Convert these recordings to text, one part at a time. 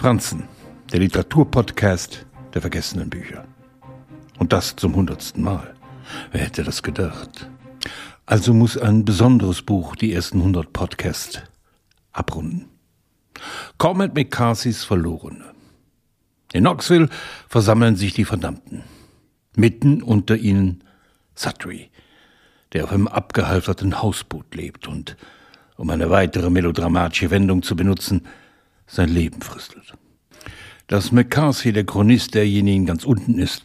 Franzen, der Literaturpodcast der vergessenen Bücher. Und das zum hundertsten Mal. Wer hätte das gedacht? Also muss ein besonderes Buch die ersten hundert Podcasts abrunden. Cormac McCarthys Verlorene. In Knoxville versammeln sich die Verdammten. Mitten unter ihnen Sutry, der auf einem abgehalfterten Hausboot lebt und, um eine weitere melodramatische Wendung zu benutzen, sein Leben fristelt. Dass McCarthy der Chronist derjenigen ganz unten ist,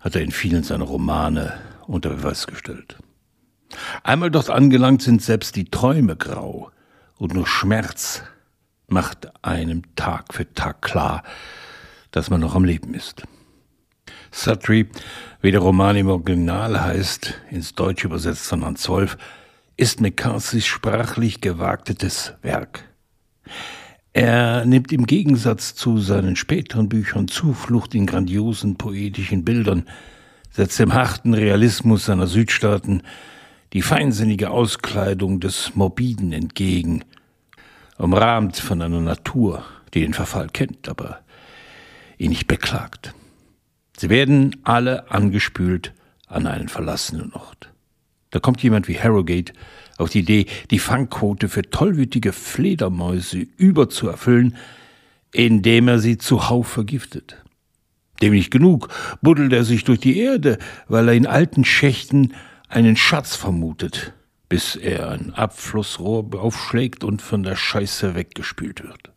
hat er in vielen seiner Romane unter Beweis gestellt. Einmal dort angelangt sind selbst die Träume grau und nur Schmerz macht einem Tag für Tag klar, dass man noch am Leben ist. Sutry, wie der Roman im Original heißt, ins Deutsche übersetzt von Hans Wolf, ist McCarthys sprachlich gewagtetes Werk. Er nimmt im Gegensatz zu seinen späteren Büchern Zuflucht in grandiosen poetischen Bildern, setzt dem harten Realismus seiner Südstaaten die feinsinnige Auskleidung des Morbiden entgegen, umrahmt von einer Natur, die den Verfall kennt, aber ihn nicht beklagt. Sie werden alle angespült an einen verlassenen Ort. Da kommt jemand wie Harrogate auf die Idee, die Fangquote für tollwütige Fledermäuse überzuerfüllen, indem er sie zuhauf vergiftet. Dem nicht genug, buddelt er sich durch die Erde, weil er in alten Schächten einen Schatz vermutet, bis er ein Abflussrohr aufschlägt und von der Scheiße weggespült wird.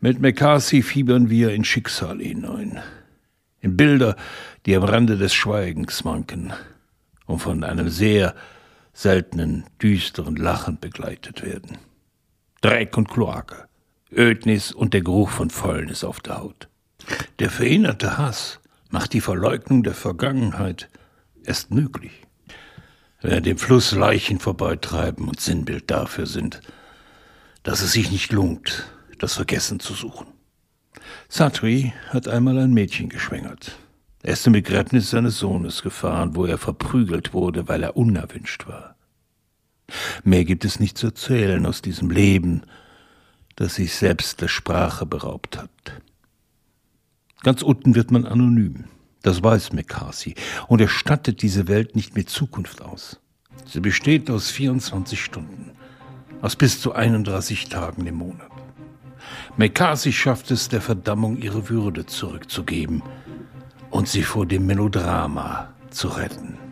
Mit McCarthy fiebern wir in Schicksal hinein, in Bilder, die am Rande des Schweigens manken und von einem sehr seltenen, düsteren Lachen begleitet werden. Dreck und Kloake, Ödnis und der Geruch von Fäulnis auf der Haut. Der verinnerte Hass macht die Verleugnung der Vergangenheit erst möglich. Während dem Fluss Leichen vorbeitreiben und Sinnbild dafür sind, dass es sich nicht lohnt, das Vergessen zu suchen. Satri hat einmal ein Mädchen geschwängert. Er ist zum Begräbnis seines Sohnes gefahren, wo er verprügelt wurde, weil er unerwünscht war. Mehr gibt es nicht zu erzählen aus diesem Leben, das sich selbst der Sprache beraubt hat. Ganz unten wird man anonym. Das weiß McCarthy. Und er stattet diese Welt nicht mit Zukunft aus. Sie besteht aus 24 Stunden, aus bis zu 31 Tagen im Monat. McCarthy schafft es, der Verdammung ihre Würde zurückzugeben und sie vor dem Melodrama zu retten.